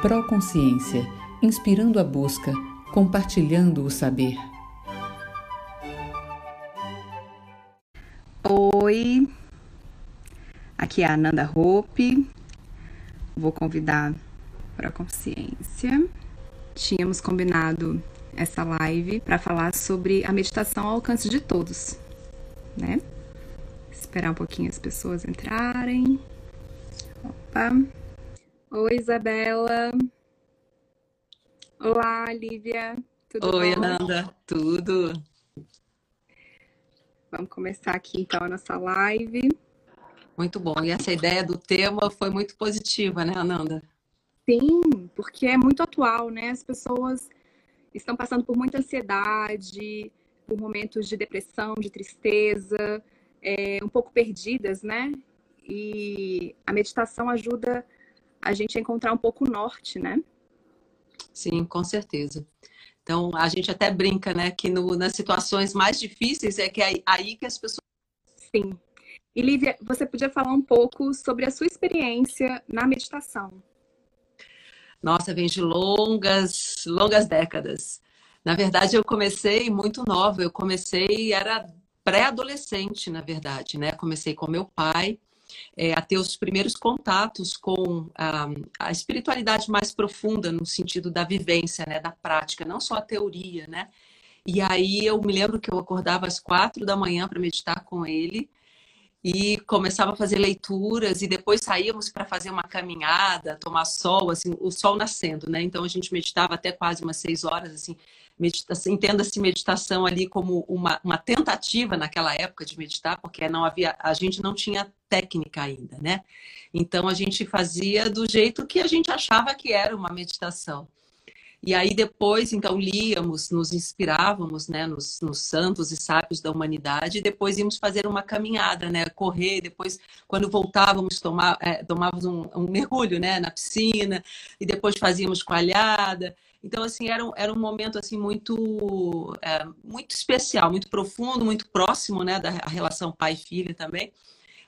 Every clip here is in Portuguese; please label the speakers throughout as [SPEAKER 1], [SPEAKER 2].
[SPEAKER 1] Proconsciência, inspirando a busca, compartilhando o saber.
[SPEAKER 2] Oi, aqui é a Ananda Hope. Vou convidar para a consciência. Tínhamos combinado essa live para falar sobre a meditação ao alcance de todos, né? Esperar um pouquinho as pessoas entrarem. Opa. Oi, Isabela. Olá, Lívia.
[SPEAKER 3] Tudo Oi, bom? Ananda. Tudo.
[SPEAKER 2] Vamos começar aqui então a nossa live.
[SPEAKER 3] Muito bom. E essa ideia do tema foi muito positiva, né, Ananda?
[SPEAKER 2] Sim, porque é muito atual, né? As pessoas estão passando por muita ansiedade, por momentos de depressão, de tristeza, é, um pouco perdidas, né? E a meditação ajuda a gente a encontrar um pouco o norte, né?
[SPEAKER 3] Sim, com certeza. Então, a gente até brinca, né, que no, nas situações mais difíceis é que é aí que as pessoas.
[SPEAKER 2] Sim. E Lívia, você podia falar um pouco sobre a sua experiência na meditação?
[SPEAKER 3] Nossa, vem de longas, longas décadas. Na verdade, eu comecei muito nova. Eu comecei, era pré-adolescente, na verdade, né? Comecei com meu pai é, a ter os primeiros contatos com a, a, espiritualidade mais profunda, no sentido da vivência, né? Da prática, não só a teoria, né? E aí eu me lembro que eu acordava às quatro da manhã para meditar com ele e começava a fazer leituras e depois saíamos para fazer uma caminhada, tomar sol, assim, o sol nascendo, né? Então a gente meditava até quase umas seis horas, assim, meditação, entenda-se meditação ali como uma, uma tentativa naquela época de meditar, porque não havia, a gente não tinha técnica ainda, né? Então a gente fazia do jeito que a gente achava que era uma meditação. E aí depois, então, líamos, nos inspirávamos né, nos, nos, santos e sábios da humanidade, e depois íamos fazer uma caminhada, né, correr, depois, quando voltávamos, tomar, é, tomávamos um, um, mergulho né, na piscina, e depois fazíamos coalhada. Então, assim, era, era um momento assim muito, é, muito especial, muito profundo, muito próximo né, da relação pai-filha também.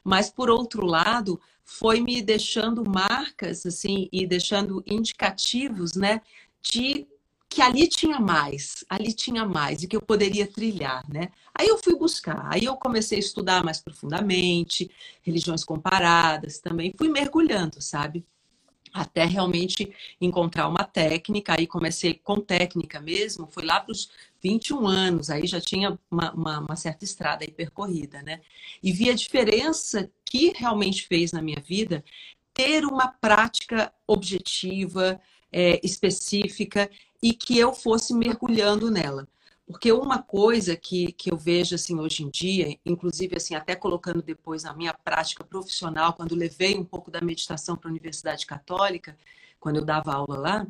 [SPEAKER 3] Mas, por outro lado, foi me deixando marcas assim e deixando indicativos né, de que ali tinha mais, ali tinha mais e que eu poderia trilhar, né? Aí eu fui buscar, aí eu comecei a estudar mais profundamente, religiões comparadas também, fui mergulhando, sabe? Até realmente encontrar uma técnica, aí comecei com técnica mesmo, foi lá para os 21 anos, aí já tinha uma, uma, uma certa estrada aí percorrida, né? E vi a diferença que realmente fez na minha vida ter uma prática objetiva, é, específica e que eu fosse mergulhando nela. Porque uma coisa que, que eu vejo assim hoje em dia, inclusive assim até colocando depois na minha prática profissional, quando levei um pouco da meditação para a Universidade Católica, quando eu dava aula lá,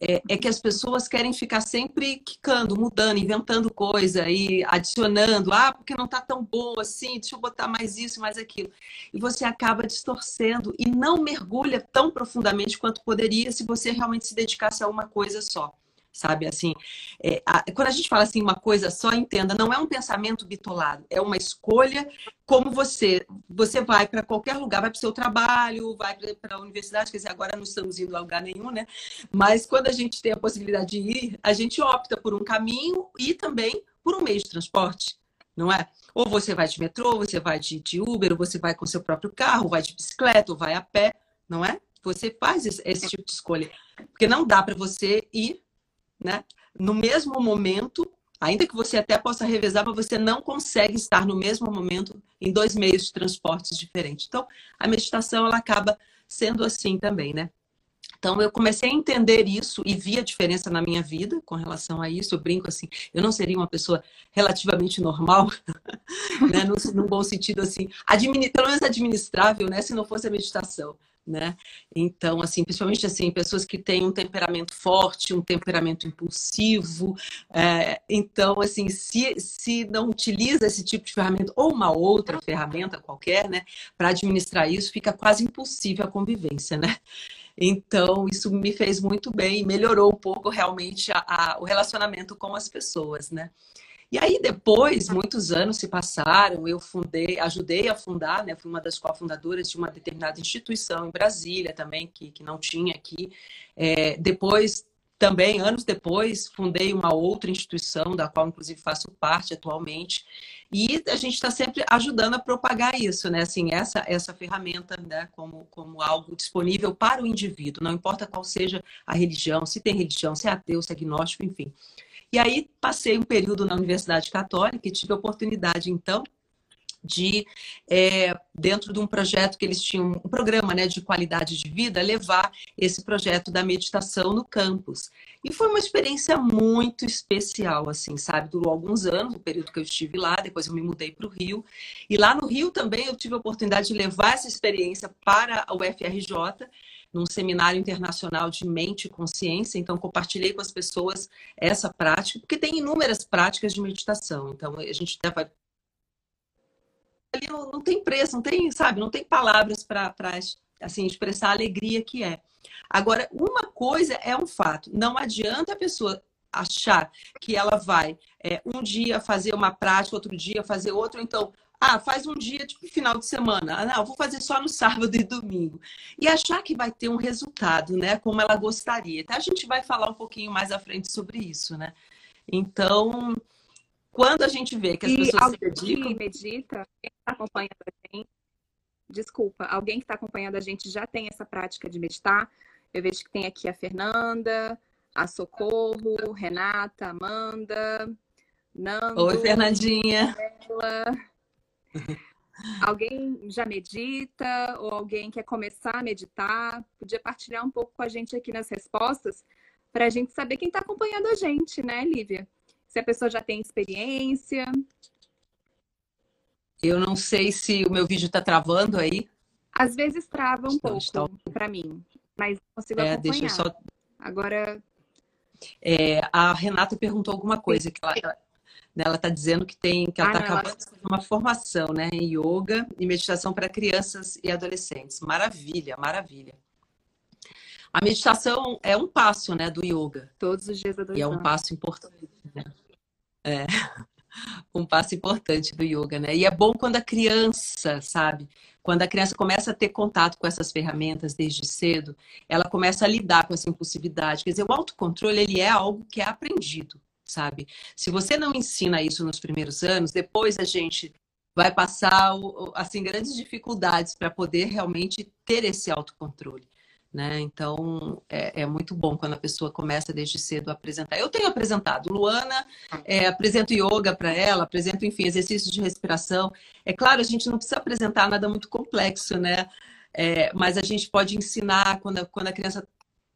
[SPEAKER 3] é, é, que as pessoas querem ficar sempre quicando, mudando, inventando coisa e adicionando, ah, porque não está tão bom assim, deixa eu botar mais isso, mais aquilo. E você acaba distorcendo e não mergulha tão profundamente quanto poderia se você realmente se dedicasse a uma coisa só sabe? Assim, é, a, quando a gente fala assim uma coisa só, entenda, não é um pensamento bitolado, é uma escolha como você, você vai para qualquer lugar, vai para o seu trabalho, vai para a universidade, quer dizer, agora não estamos indo a lugar nenhum, né? Mas quando a gente tem a possibilidade de ir, a gente opta por um caminho e também por um meio de transporte, não é? Ou você vai de metrô, ou você vai de, de Uber, ou você vai com seu próprio carro, vai de bicicleta, ou vai a pé, não é? Você faz esse, esse tipo de escolha. Porque não dá para você ir né? No mesmo momento, ainda que você até possa revezar, mas você não consegue estar no mesmo momento em dois meios de transportes diferentes. Então, a meditação ela acaba sendo assim também, né? Então eu comecei a entender isso e vi a diferença na minha vida com relação a isso. Eu brinco assim, eu não seria uma pessoa relativamente normal, né? num bom sentido assim, pelo menos administrável, né? Se não fosse a meditação né? Então, assim, principalmente assim, pessoas que têm um temperamento forte, um temperamento impulsivo. É, então, assim, se, se não utiliza esse tipo de ferramenta ou uma outra ferramenta qualquer, né, para administrar isso, fica quase impossível a convivência, né? Então, isso me fez muito bem, melhorou um pouco realmente a, a, o relacionamento com as pessoas, né? E aí depois, muitos anos se passaram, eu fundei, ajudei a fundar, né? Fui uma das cofundadoras de uma determinada instituição em Brasília também, que, que não tinha aqui. É, depois, também, anos depois, fundei uma outra instituição, da qual inclusive faço parte atualmente. E a gente está sempre ajudando a propagar isso, né? Assim, essa, essa ferramenta, né? Como, como algo disponível para o indivíduo, não importa qual seja a religião, se tem religião, se é ateu, se é agnóstico, enfim. E aí passei um período na Universidade Católica e tive a oportunidade, então, de, é, dentro de um projeto que eles tinham, um programa né, de qualidade de vida, levar esse projeto da meditação no campus. E foi uma experiência muito especial, assim, sabe? Durou alguns anos, o período que eu estive lá, depois eu me mudei para o Rio. E lá no Rio também eu tive a oportunidade de levar essa experiência para a UFRJ, num seminário internacional de mente e consciência. Então, compartilhei com as pessoas essa prática, porque tem inúmeras práticas de meditação. Então, a gente vai ali não, não, tem preço, não tem, sabe, não tem palavras para assim expressar a alegria que é. Agora, uma coisa é um fato, não adianta a pessoa achar que ela vai é, um dia fazer uma prática, outro dia fazer outro, então ah, faz um dia, tipo, final de semana. Ah, não, vou fazer só no sábado e domingo. E achar que vai ter um resultado, né? Como ela gostaria. A gente vai falar um pouquinho mais à frente sobre isso, né? Então, quando a gente vê que as e pessoas se dedicam...
[SPEAKER 2] medita, quem está acompanhando a gente, desculpa, alguém que está acompanhando a gente já tem essa prática de meditar. Eu vejo que tem aqui a Fernanda, a Socorro, Renata, Amanda, Nando.
[SPEAKER 3] Oi, Fernandinha.
[SPEAKER 2] Alguém já medita ou alguém quer começar a meditar? Podia partilhar um pouco com a gente aqui nas respostas para a gente saber quem está acompanhando a gente, né, Lívia? Se a pessoa já tem experiência.
[SPEAKER 3] Eu não sei se o meu vídeo está travando aí.
[SPEAKER 2] Às vezes trava um pouco está... para mim, mas consigo é, acompanhar. Deixa eu só...
[SPEAKER 3] Agora. É, a Renata perguntou alguma coisa que ela, né? Ela está dizendo que tem que ela está ah, acabando de fazer uma formação né, em yoga e meditação para crianças e adolescentes. Maravilha, maravilha. A meditação é um passo né, do yoga.
[SPEAKER 2] Todos os dias
[SPEAKER 3] E é um passo importante. Né? É um passo importante do yoga, né? E é bom quando a criança, sabe? Quando a criança começa a ter contato com essas ferramentas desde cedo, ela começa a lidar com essa impulsividade. Quer dizer, o autocontrole, ele é algo que é aprendido sabe? Se você não ensina isso nos primeiros anos, depois a gente vai passar assim grandes dificuldades para poder realmente ter esse autocontrole. Né? Então é, é, muito bom quando a pessoa começa desde cedo a apresentar. Eu tenho apresentado, Luana, é, apresento yoga para ela, apresento, enfim, exercícios de respiração. É claro, a gente não precisa apresentar nada muito complexo, né? É, mas a gente pode ensinar quando a, quando a criança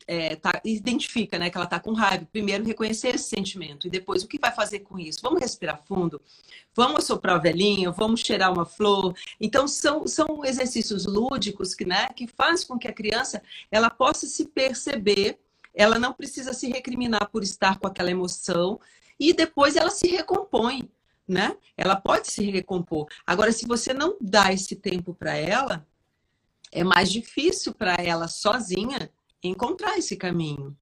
[SPEAKER 3] é, tá, identifica né, que ela está com raiva, primeiro reconhecer esse sentimento e depois o que vai fazer com isso? Vamos respirar fundo? Vamos soprar velhinho? Vamos cheirar uma flor? Então, são, são exercícios lúdicos que, né, que fazem com que a criança ela possa se perceber, ela não precisa se recriminar por estar com aquela emoção e depois ela se recompõe. Né? Ela pode se recompor. Agora, se você não dá esse tempo para ela, é mais difícil para ela sozinha encontrar esse caminho.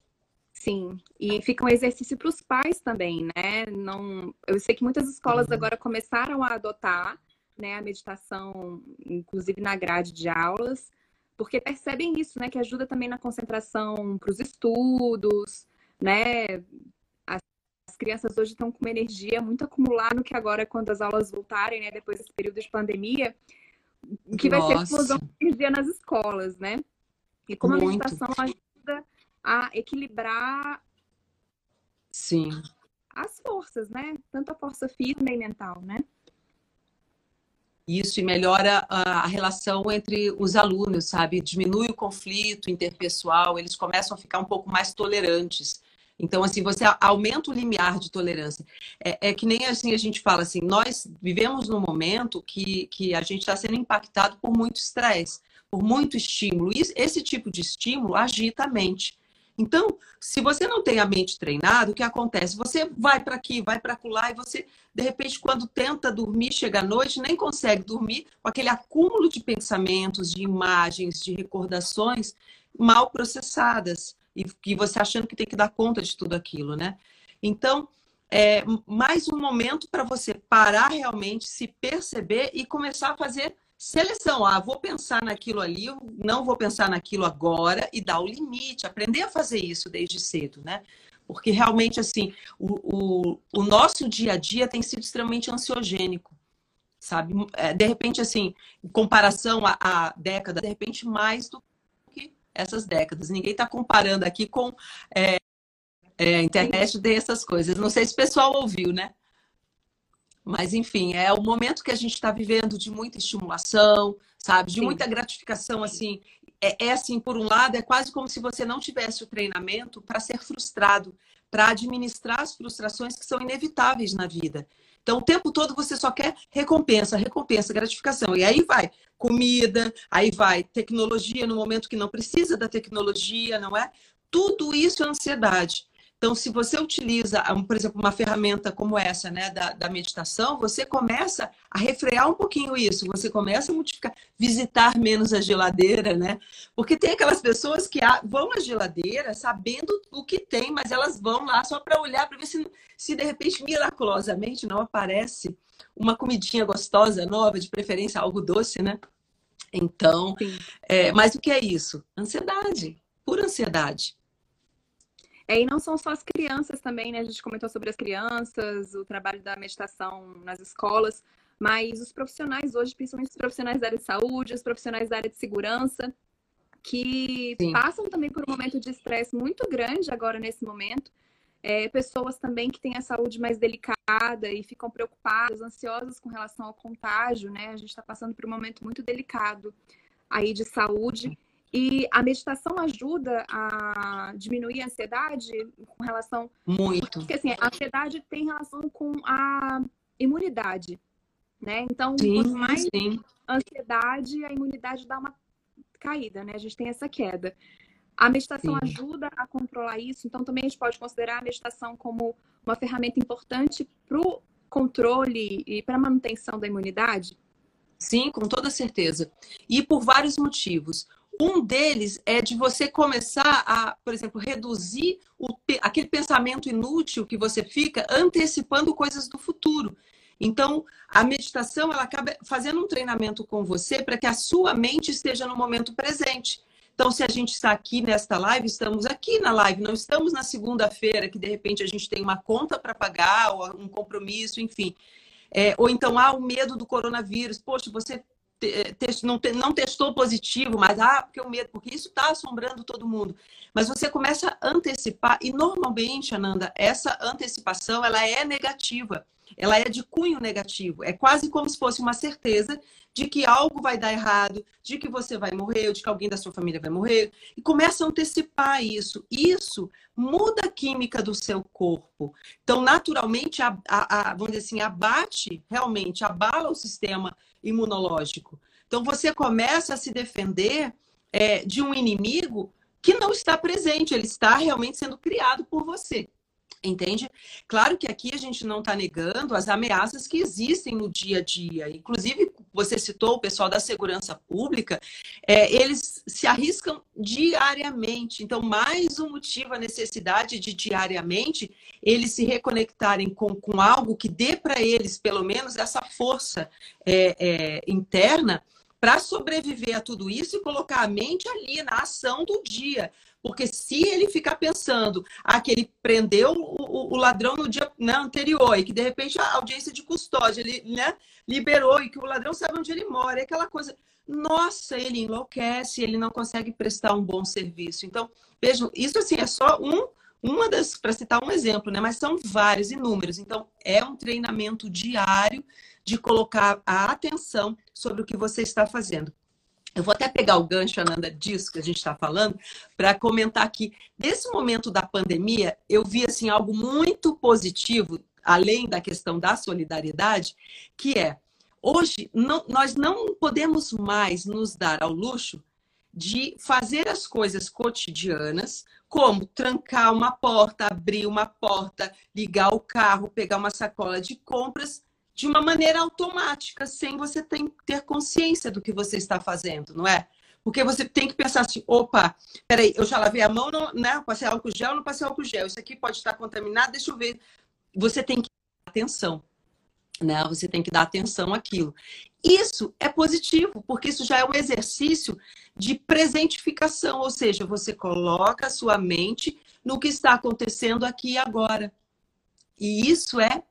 [SPEAKER 2] Sim, e fica um exercício para os pais também, né? Não, eu sei que muitas escolas uhum. agora começaram a adotar né, a meditação, inclusive na grade de aulas, porque percebem isso, né? Que ajuda também na concentração para os estudos, né? As, as crianças hoje estão com uma energia muito acumulada, que agora, quando as aulas voltarem, né? Depois desse período de pandemia, que Nossa. vai ser explosão de energia nas escolas, né? E como Muito. a meditação ajuda a equilibrar
[SPEAKER 3] Sim.
[SPEAKER 2] as forças, né? Tanto a força física e mental, né?
[SPEAKER 3] Isso e melhora a, relação entre os alunos, sabe? Diminui o conflito interpessoal, eles começam a ficar um pouco mais tolerantes. Então, assim, você aumenta o limiar de tolerância. É, é que nem assim a gente fala assim, nós vivemos num momento que, que a gente está sendo impactado por muito estresse por muito estímulo. E esse tipo de estímulo agita a mente. Então, se você não tem a mente treinada, o que acontece? Você vai para aqui, vai para lá e você, de repente, quando tenta dormir, chega à noite, nem consegue dormir com aquele acúmulo de pensamentos, de imagens, de recordações mal processadas e que você achando que tem que dar conta de tudo aquilo, né? Então, é mais um momento para você parar realmente, se perceber e começar a fazer seleção. Ah, vou pensar naquilo ali, não vou pensar naquilo agora e dar o limite, aprender a fazer isso desde cedo, né? Porque realmente, assim, o, o, o nosso dia a dia tem sido extremamente ansiogênico, sabe? É, de repente, assim, em comparação à, à década, de repente, mais do que essas décadas. Ninguém está comparando aqui com é, é, internet dessas coisas. Não sei se o pessoal ouviu, né? Mas, enfim, é o momento que a gente está vivendo de muita estimulação, sabe? De Sim. muita gratificação, assim. É, é, assim, por um lado, é quase como se você não tivesse o treinamento para ser frustrado, para administrar as frustrações que são inevitáveis na vida. Então, o tempo todo você só quer recompensa, recompensa, gratificação. E aí vai comida, aí vai tecnologia no momento que não precisa da tecnologia, não é? Tudo isso é ansiedade. Então, se você utiliza, por exemplo, uma ferramenta como essa, né, da, da, meditação, você começa a refrear um pouquinho isso, você começa a multiplicar, visitar menos a geladeira, né? Porque tem aquelas pessoas que vão à geladeira sabendo o que tem, mas elas vão lá só para olhar, para ver se, se de repente, miraculosamente, não aparece uma comidinha gostosa, nova, de preferência algo doce, né? Então, é, mas o que é isso? Ansiedade, pura ansiedade.
[SPEAKER 2] É, e não são só as crianças também, né? A gente comentou sobre as crianças, o trabalho da meditação nas escolas, mas os profissionais hoje, principalmente os profissionais da área de saúde, os profissionais da área de segurança, que Sim. passam também por um momento de estresse muito grande agora nesse momento. É, pessoas também que têm a saúde mais delicada e ficam preocupadas, ansiosas com relação ao contágio, né? A gente está passando por um momento muito delicado aí de saúde. E a meditação ajuda a diminuir a ansiedade com relação.
[SPEAKER 3] Muito.
[SPEAKER 2] Porque assim, a ansiedade tem relação com a imunidade. Né? Então, sim, quanto mais sim. ansiedade, a imunidade dá uma caída, né? A gente tem essa queda. A meditação sim. ajuda a controlar isso, então também a gente pode considerar a meditação como uma ferramenta importante para o controle e para a manutenção da imunidade?
[SPEAKER 3] Sim, com toda certeza. E por vários motivos. Um deles é de você começar a, por exemplo, reduzir o, aquele pensamento inútil que você fica antecipando coisas do futuro. Então, a meditação ela acaba fazendo um treinamento com você para que a sua mente esteja no momento presente. Então, se a gente está aqui nesta live, estamos aqui na live, não estamos na segunda-feira, que de repente a gente tem uma conta para pagar, ou um compromisso, enfim. É, ou então, há ah, o medo do coronavírus. Poxa, você não, não testou positivo, mas ah, porque o medo, porque isso está assombrando todo mundo. Mas você começa a antecipar, e normalmente, Ananda, essa antecipação ela é negativa, ela é de cunho negativo. É quase como se fosse uma certeza de que algo vai dar errado, de que você vai morrer, ou de que alguém da sua família vai morrer, e começa a antecipar isso. Isso muda a química do seu corpo. Então, naturalmente, a, a, a, vamos dizer assim, abate realmente, abala o sistema imunológico. Então, você começa a se defender é, de um inimigo que não está presente, ele está realmente sendo criado por você. Entende? Claro que aqui a gente não está negando as ameaças que existem no dia a dia. Inclusive, você citou o pessoal da segurança pública, é, eles se arriscam diariamente. Então, mais um motivo, a necessidade de diariamente eles se reconectarem com, com algo que dê para eles, pelo menos, essa força é, é, interna para sobreviver a tudo isso e colocar a mente ali na ação do dia. Porque se ele ficar pensando ah, que ele prendeu o, o ladrão no dia né, anterior e que de repente a audiência de custódia ele, né, liberou e que o ladrão sabe onde ele mora, é aquela coisa. Nossa, ele enlouquece, ele não consegue prestar um bom serviço. Então, vejam, isso assim é só um, uma das, para citar um exemplo, né? Mas são vários, inúmeros. Então, é um treinamento diário de colocar a atenção sobre o que você está fazendo. Eu vou até pegar o gancho, Ananda, disso que a gente está falando, para comentar aqui. Nesse momento da pandemia, eu vi assim algo muito positivo, além da questão da solidariedade, que é hoje não, nós não podemos mais nos dar ao luxo de fazer as coisas cotidianas, como trancar uma porta, abrir uma porta, ligar o carro, pegar uma sacola de compras de uma maneira automática, sem você ter consciência do que você está fazendo, não é? Porque você tem que pensar assim, opa, peraí, eu já lavei a mão, não, né? Passei álcool gel, não passei álcool gel. Isso aqui pode estar contaminado, deixa eu ver. você tem que dar atenção, né? Você tem que dar atenção àquilo. Isso é positivo, porque isso já é um exercício de presentificação, ou seja, você coloca a sua mente no que está acontecendo aqui e agora. E isso é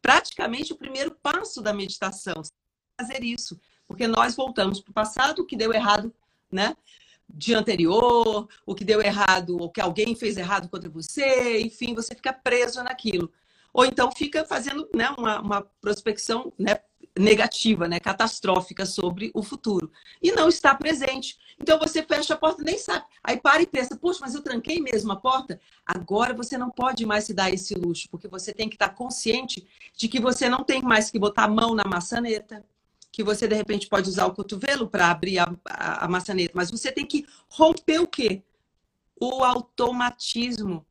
[SPEAKER 3] praticamente o primeiro passo da meditação, fazer isso, porque nós voltamos para o passado, o que deu errado, né? De anterior, o que deu errado, o que alguém fez errado contra você, enfim, você fica preso naquilo. Ou então fica fazendo né, uma, uma prospecção né, negativa, né, catastrófica sobre o futuro. E não está presente. Então você fecha a porta nem sabe. Aí para e pensa, poxa, mas eu tranquei mesmo a porta? Agora você não pode mais se dar esse luxo, porque você tem que estar consciente de que você não tem mais que botar a mão na maçaneta, que você de repente pode usar o cotovelo para abrir a, a, a maçaneta, mas você tem que romper o quê? O automatismo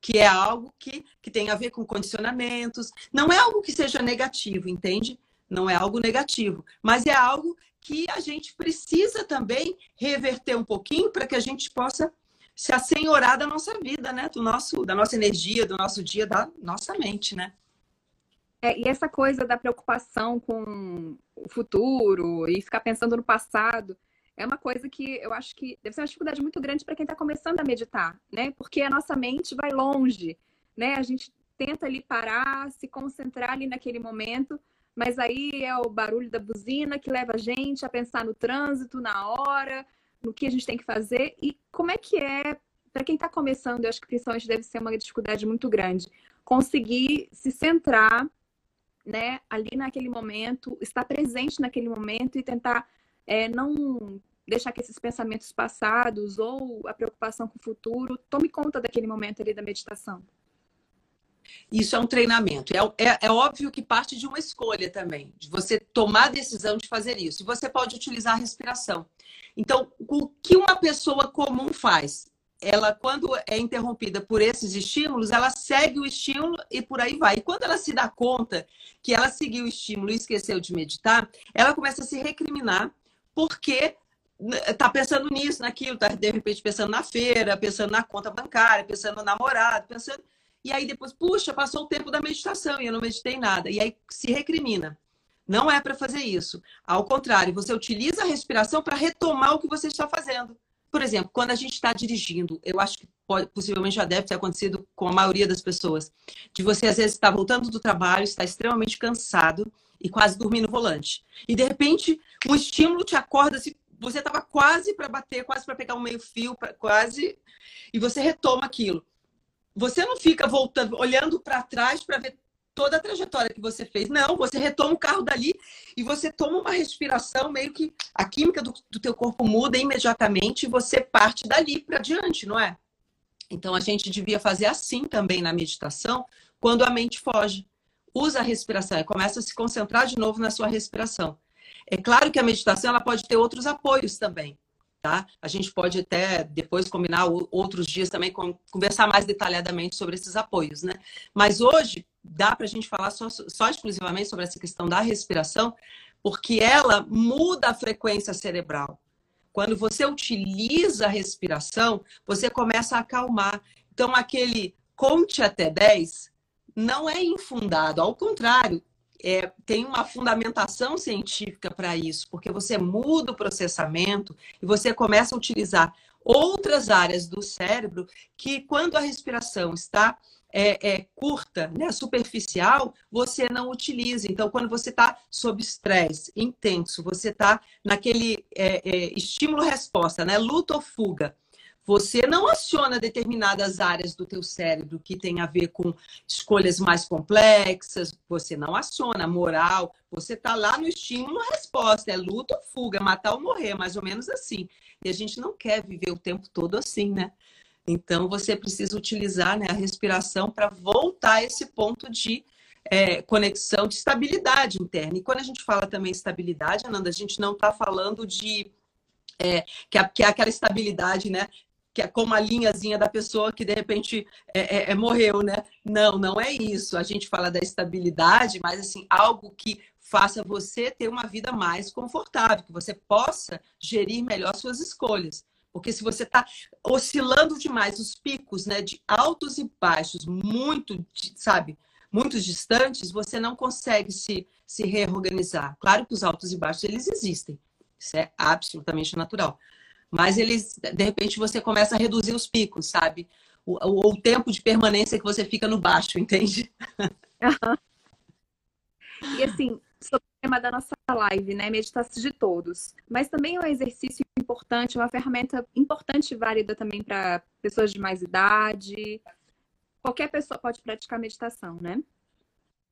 [SPEAKER 3] que é algo que, que tem a ver com condicionamentos. Não é algo que seja negativo, entende? Não é algo negativo, mas é algo que a gente precisa também reverter um pouquinho para que a gente possa se assenhorar da nossa vida, né? Do nosso, da nossa energia, do nosso dia, da nossa mente, né?
[SPEAKER 2] É, e essa coisa da preocupação com o futuro e ficar pensando no passado é uma coisa que eu acho que deve ser uma dificuldade muito grande para quem está começando a meditar, né? Porque a nossa mente vai longe, né? A gente tenta ali parar, se concentrar ali naquele momento, mas aí é o barulho da buzina que leva a gente a pensar no trânsito, na hora, no que a gente tem que fazer. E como é que é, para quem está começando, eu acho que principalmente deve ser uma dificuldade muito grande, conseguir se centrar, né, ali naquele momento, estar presente naquele momento e tentar é, não deixar que esses pensamentos passados ou a preocupação com o futuro tome conta daquele momento ali da meditação.
[SPEAKER 3] Isso é um treinamento. É, é, é, óbvio que parte de uma escolha também, de você tomar a decisão de fazer isso. E você pode utilizar a respiração. Então, o que uma pessoa comum faz? Ela, quando é interrompida por esses estímulos, ela segue o estímulo e por aí vai. E quando ela se dá conta que ela seguiu o estímulo e esqueceu de meditar, ela começa a se recriminar porque tá pensando nisso, naquilo, tá de repente pensando na feira, pensando na conta bancária, pensando no namorado, pensando e aí depois, puxa, passou o tempo da meditação e eu não meditei nada. E aí se recrimina. Não é para fazer isso. Ao contrário, você utiliza a respiração para retomar o que você está fazendo. Por exemplo, quando a gente está dirigindo, eu acho que pode, possivelmente já deve ter acontecido com a maioria das pessoas, de você às vezes estar tá voltando do trabalho, está extremamente cansado e quase dormindo no volante. E de repente, um estímulo te acorda, assim, você estava quase para bater, quase para pegar um meio fio, quase, e você retoma aquilo você não fica voltando, olhando para trás para ver toda a trajetória que você fez. Não, você retoma o carro dali e você toma uma respiração, meio que a química do, do teu corpo muda imediatamente e você parte dali para diante, não é? Então a gente devia fazer assim também na meditação, quando a mente foge. Usa a respiração e começa a se concentrar de novo na sua respiração. É claro que a meditação ela pode ter outros apoios também tá? A gente pode até depois combinar outros dias também, conversar mais detalhadamente sobre esses apoios, né? Mas hoje dá para a gente falar só, só exclusivamente sobre essa questão da respiração, porque ela muda a frequência cerebral. Quando você utiliza a respiração, você começa a acalmar. Então, aquele conte até 10 não é infundado, ao contrário, é, tem uma fundamentação científica para isso, porque você muda o processamento e você começa a utilizar outras áreas do cérebro que, quando a respiração está é, é, curta, né, superficial, você não utiliza. Então, quando você está sob estresse intenso, você está naquele é, é, estímulo-resposta, né, luta ou fuga, você não aciona determinadas áreas do teu cérebro que tem a ver com escolhas mais complexas, você não aciona moral, você está lá no estímulo resposta, é luta ou fuga, matar ou morrer, mais ou menos assim. E a gente não quer viver o tempo todo assim, né? Então você precisa utilizar né, a respiração para voltar a esse ponto de é, conexão, de estabilidade interna. E quando a gente fala também estabilidade, Ananda, a gente não está falando de é, é, que é aquela estabilidade, né? Que é como a linhazinha da pessoa que de repente é, é, é, morreu, né? Não, não é isso. A gente fala da estabilidade, mas assim, algo que faça você ter uma vida mais confortável, que você possa gerir melhor suas escolhas. Porque se você está oscilando demais os picos, né, de altos e baixos, muito, sabe, muito distantes, você não consegue se, se reorganizar. Claro que os altos e baixos eles existem, isso é absolutamente natural. Mas eles, de repente, você começa a reduzir os picos, sabe? O, o, o tempo de permanência que você fica no baixo, entende?
[SPEAKER 2] E assim, sobre o tema da nossa live, né? Meditação de todos. Mas também é um exercício importante, uma ferramenta importante e válida também para pessoas de mais idade. Qualquer pessoa pode praticar meditação, né?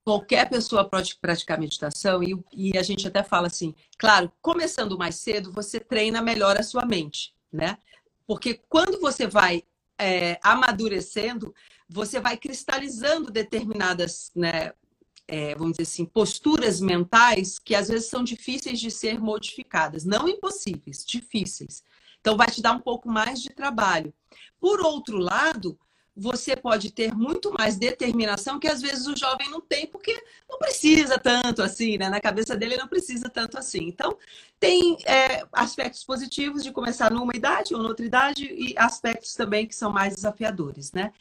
[SPEAKER 3] Qualquer pessoa pode praticar meditação e, e a gente até fala assim, claro, começando mais cedo, você treina melhor a sua mente, né? Porque quando você vai é, amadurecendo, você vai cristalizando determinadas né, é, vamos dizer assim, posturas mentais que às vezes são difíceis de ser modificadas. Não impossíveis, difíceis. Então, vai te dar um pouco mais de trabalho. Por outro lado, você pode ter muito mais determinação que às vezes o jovem não tem, porque não precisa tanto assim, né? Na cabeça dele não precisa tanto assim. Então, tem é, aspectos positivos de começar numa idade ou noutra idade e aspectos também que são mais desafiadores, né?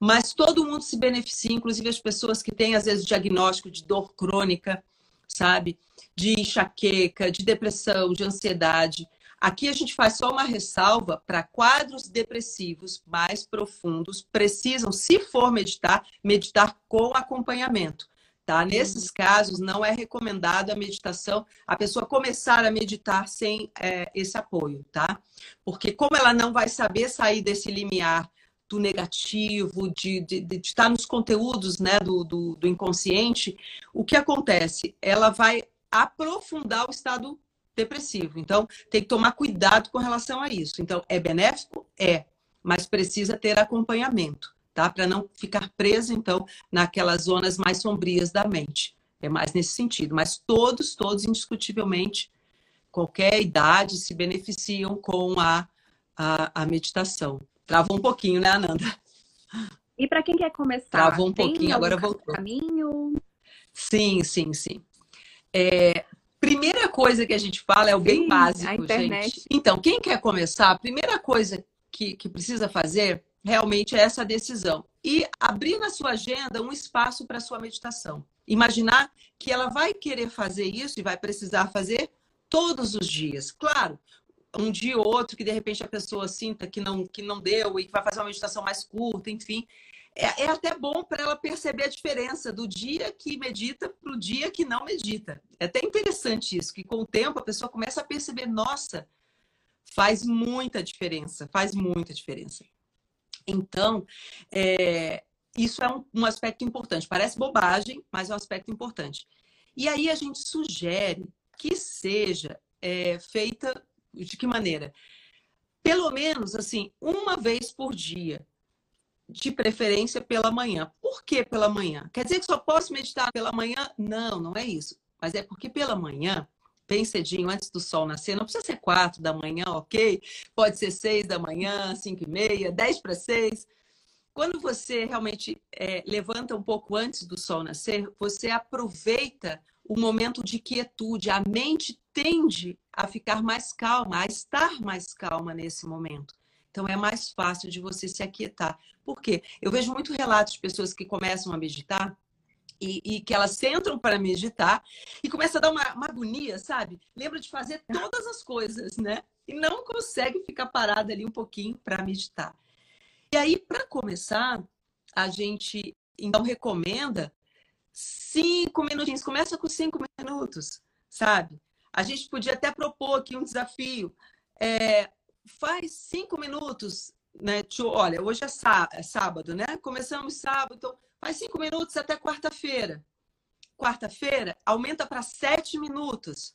[SPEAKER 3] mas todo mundo se beneficia, inclusive as pessoas que têm, às vezes, diagnóstico de dor crônica, sabe? De enxaqueca, de depressão, de ansiedade. Aqui a gente faz só uma ressalva para quadros depressivos mais profundos, precisam, se for meditar, meditar com acompanhamento. Tá? Nesses casos, não é recomendado a meditação, a pessoa começar a meditar sem é, esse apoio, tá? Porque como ela não vai saber sair desse limiar do negativo, de, de, de, estar nos conteúdos né, do, do, do inconsciente, o que acontece? Ela vai aprofundar o estado depressivo. Então, tem que tomar cuidado com relação a isso. Então, é benéfico? É, mas precisa ter acompanhamento, tá? Para não ficar presa, então, naquelas zonas mais sombrias da mente. É mais nesse sentido. Mas todos, todos, indiscutivelmente, qualquer idade se beneficiam com a, a, a meditação. Travou um pouquinho, né, Ananda?
[SPEAKER 2] E para quem quer começar?
[SPEAKER 3] Travou um pouquinho, agora voltou.
[SPEAKER 2] Caminho?
[SPEAKER 3] Sim, sim, sim. É, primeira coisa que a gente fala é o sim, bem básico, a internet. gente. Então, quem quer começar, a primeira coisa que, que precisa fazer realmente é essa decisão. E abrir na sua agenda um espaço para sua meditação. Imaginar que ela vai querer fazer isso e vai precisar fazer todos os dias. Claro, um dia ou outro que de repente a pessoa sinta que não, que não deu e que vai fazer uma meditação mais curta, enfim. É, é até bom para ela perceber a diferença do dia que medita para o dia que não medita. É até interessante isso, que com o tempo a pessoa começa a perceber, nossa, faz muita diferença, faz muita diferença. Então, é, isso é um, um aspecto importante. Parece bobagem, mas é um aspecto importante. E aí a gente sugere que seja é, feita de que maneira? Pelo menos, assim, uma vez por dia. De preferência pela manhã. Por que pela manhã? Quer dizer que só posso meditar pela manhã? Não, não é isso. Mas é porque pela manhã, bem cedinho, antes do sol nascer, não precisa ser quatro da manhã, ok? Pode ser seis da manhã, cinco e meia, dez para seis. Quando você realmente é, levanta um pouco antes do sol nascer, você aproveita o momento de quietude. A mente tende a ficar mais calma, a estar mais calma nesse momento. Então é mais fácil de você se aquietar. Por quê? Eu vejo muito relatos de pessoas que começam a meditar e, e, que elas entram para meditar e começa a dar uma, uma, agonia, sabe? Lembra de fazer todas as coisas, né? E não consegue ficar parada ali um pouquinho para meditar. E aí, para começar, a gente então recomenda cinco minutinhos. Começa com cinco minutos, sabe? A gente podia até propor aqui um desafio. É, faz cinco minutos, né? Olha, hoje é, é sábado, né? Começamos sábado, então faz cinco minutos até quarta-feira. Quarta-feira, aumenta para sete minutos.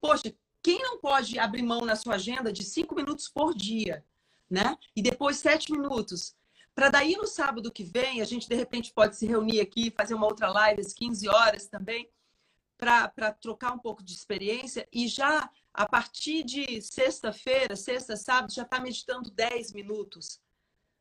[SPEAKER 3] Poxa, quem não pode abrir mão na sua agenda de cinco minutos por dia, né? E depois sete minutos. Para daí no sábado que vem, a gente de repente pode se reunir aqui, fazer uma outra live às 15 horas também, para trocar um pouco de experiência e já a partir de sexta-feira, sexta, sábado, já está meditando 10 minutos,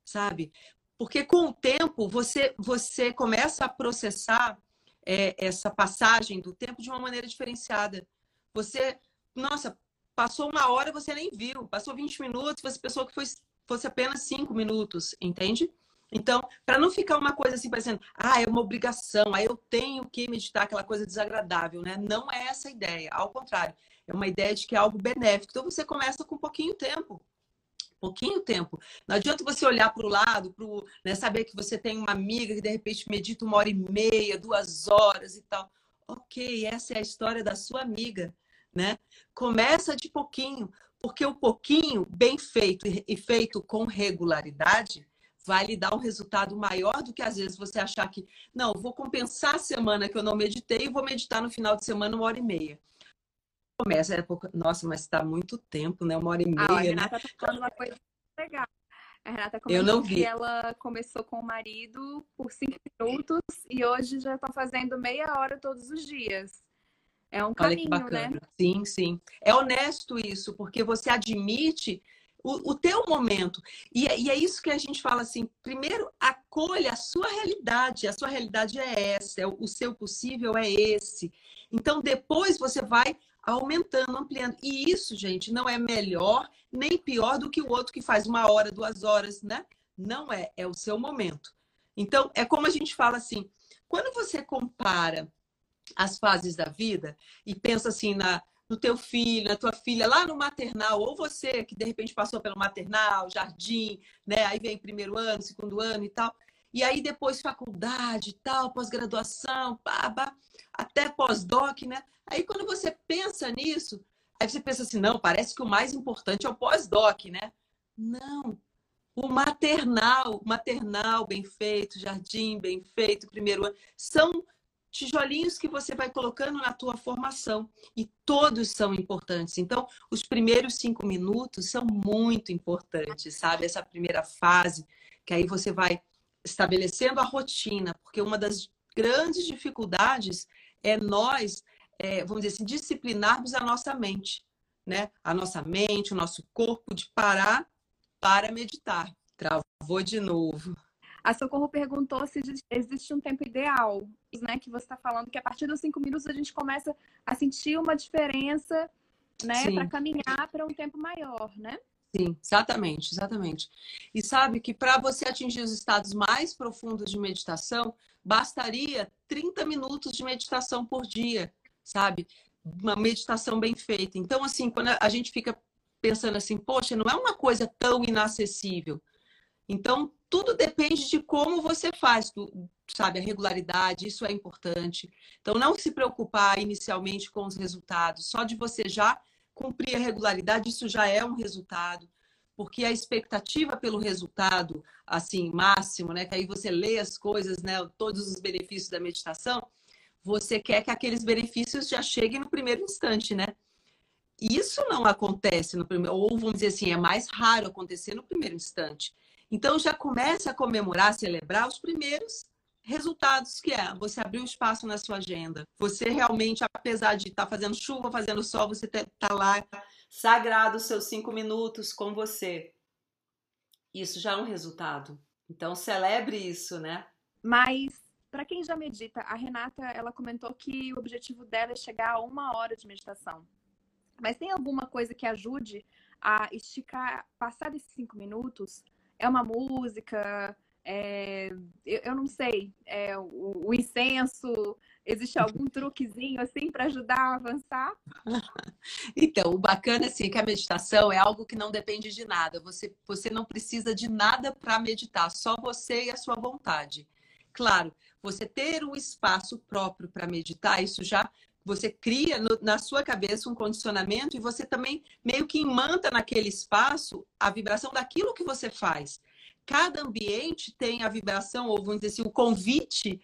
[SPEAKER 3] sabe? Porque com o tempo você, você começa a processar é, essa passagem do tempo de uma maneira diferenciada. Você, nossa, passou uma hora você nem viu, passou 20 minutos, você pensou que foi fosse apenas cinco minutos, entende? Então, para não ficar uma coisa assim parecendo, ah, é uma obrigação, aí eu tenho que meditar aquela coisa desagradável, né? Não é essa a ideia, ao contrário, é uma ideia de que é algo benéfico. Então você começa com pouquinho tempo. Pouquinho tempo. Não adianta você olhar para o lado, pro, né, saber que você tem uma amiga que de repente medita uma hora e meia, duas horas e tal. Ok, essa é a história da sua amiga, né? Começa de pouquinho, porque o pouquinho bem feito e feito com regularidade vai lhe dar um resultado maior do que às vezes você achar que, não, vou compensar a semana que eu não meditei e vou meditar no final de semana uma hora e meia. Começa, é, nossa, mas está muito tempo, né? Uma hora e meia. Ah, a
[SPEAKER 2] né? Renata né? tá falando uma coisa legal. A Renata comentou eu não vi. que ela começou com o marido por cinco minutos e hoje já está fazendo meia hora todos os dias. É um caminho, né?
[SPEAKER 3] Sim, sim. É honesto isso, porque você admite o, o teu momento. E, é, e, é isso que a gente fala assim: primeiro, acolha a sua realidade. A sua realidade é essa, é o, o seu possível é esse. Então, depois você vai aumentando, ampliando. E isso, gente, não é melhor nem pior do que o outro que faz uma hora, duas horas, né? Não é, é o seu momento. Então, é como a gente fala assim: quando você compara as fases da vida e pensa assim na no teu filho, na tua filha, lá no maternal, ou você que de repente passou pelo maternal, jardim, né? Aí vem primeiro ano, segundo ano e tal. E aí depois faculdade tal, pós-graduação, pá, até pós-doc, né? Aí quando você pensa nisso, aí você pensa assim, não, parece que o mais importante é o pós-doc, né? Não. O maternal, maternal bem feito, jardim bem feito, primeiro ano, são tijolinhos que você vai colocando na tua formação e todos são importantes. Então, os primeiros cinco minutos são muito importantes, sabe? Essa primeira fase, que aí você vai estabelecendo a rotina, porque uma das grandes dificuldades é nós, é, vamos dizer assim, disciplinarmos a nossa mente, né? A nossa mente, o nosso corpo de parar para meditar. Travou de novo.
[SPEAKER 2] A Socorro perguntou se existe um tempo ideal, né? Que você está falando que a partir dos cinco minutos a gente começa a sentir uma diferença, né? Para caminhar para um tempo maior, né?
[SPEAKER 3] Sim, exatamente, exatamente. E sabe que para você atingir os estados mais profundos de meditação, bastaria 30 minutos de meditação por dia, sabe? Uma meditação bem feita. Então, assim, quando a gente fica pensando assim, poxa, não é uma coisa tão inacessível. Então, tudo depende de como você faz, sabe? A regularidade, isso é importante. Então, não se preocupar inicialmente com os resultados, só de você já cumprir a regularidade, isso já é um resultado. Porque a expectativa pelo resultado, assim, máximo, né? Que aí você lê as coisas, né? Todos os benefícios da meditação, você quer que aqueles benefícios já cheguem no primeiro instante, né? Isso não acontece no primeiro, ou vamos dizer assim, é mais raro acontecer no primeiro instante. Então já começa a comemorar, celebrar os primeiros resultados que é você abrir o espaço na sua agenda. Você realmente, apesar de estar tá fazendo chuva, fazendo sol, você está lá sagrado os seus cinco minutos com você. Isso já é um resultado. Então celebre isso, né?
[SPEAKER 2] Mas para quem já medita, a Renata ela comentou que o objetivo dela é chegar a uma hora de meditação. Mas tem alguma coisa que ajude a esticar, passar desses cinco minutos? É uma música, é, eu, eu, não sei, é, o, o, incenso, existe algum truquezinho assim para ajudar a avançar?
[SPEAKER 3] Então, o bacana assim, é que a meditação é algo que não depende de nada. Você, você não precisa de nada para meditar, só você e a sua vontade. Claro, você ter um espaço próprio para meditar, isso já você cria no, na sua cabeça um condicionamento e você também meio que imanta naquele espaço a vibração daquilo que você faz. Cada ambiente tem a vibração, ou vamos dizer assim, o convite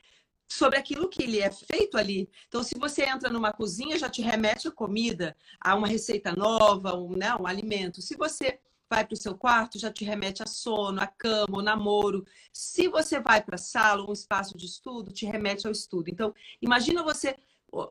[SPEAKER 3] sobre aquilo que ele é feito ali. Então, se você entra numa cozinha, já te remete a comida, a uma receita nova, um, né, um alimento. Se você vai para o seu quarto, já te remete a sono, a cama, o namoro. Se você vai para a sala, um espaço de estudo, te remete ao estudo. Então, imagina você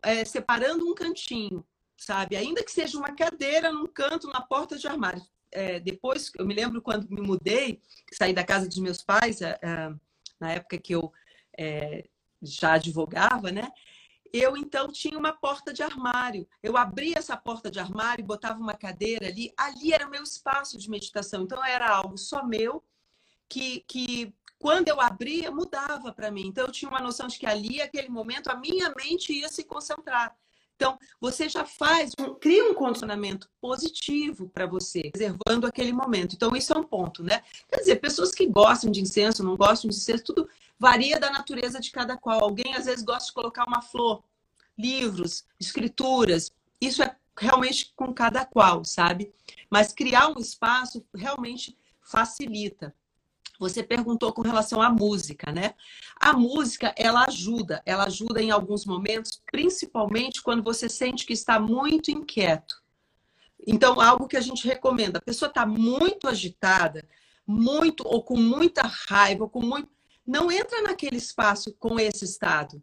[SPEAKER 3] é, separando um cantinho, sabe? Ainda que seja uma cadeira num canto, na porta de armário. É, depois, eu me lembro quando me mudei, saí da casa dos meus pais, é, é na época que eu é, já advogava, né? Eu então tinha uma porta de armário. Eu abria essa porta de armário, botava uma cadeira ali. Ali era o meu espaço de meditação. Então era algo só meu que, que quando eu abria, mudava para mim. Então, eu tinha uma noção de que ali, aquele momento, a minha mente ia se concentrar. Então, você já faz, um, cria um condicionamento positivo para você, reservando aquele momento. Então, isso é um ponto, né? Quer dizer, pessoas que gostam de incenso, não gostam de incenso, tudo varia da natureza de cada qual. Alguém, às vezes, gosta de colocar uma flor, livros, escrituras. Isso é realmente com cada qual, sabe? Mas criar um espaço realmente facilita. Você perguntou com relação à música, né? A música, ela ajuda, ela ajuda em alguns momentos, principalmente quando você sente que está muito inquieto. Então, algo que a gente recomenda, a pessoa está muito agitada, muito ou com muita raiva, ou com muito, não entra naquele espaço com esse estado.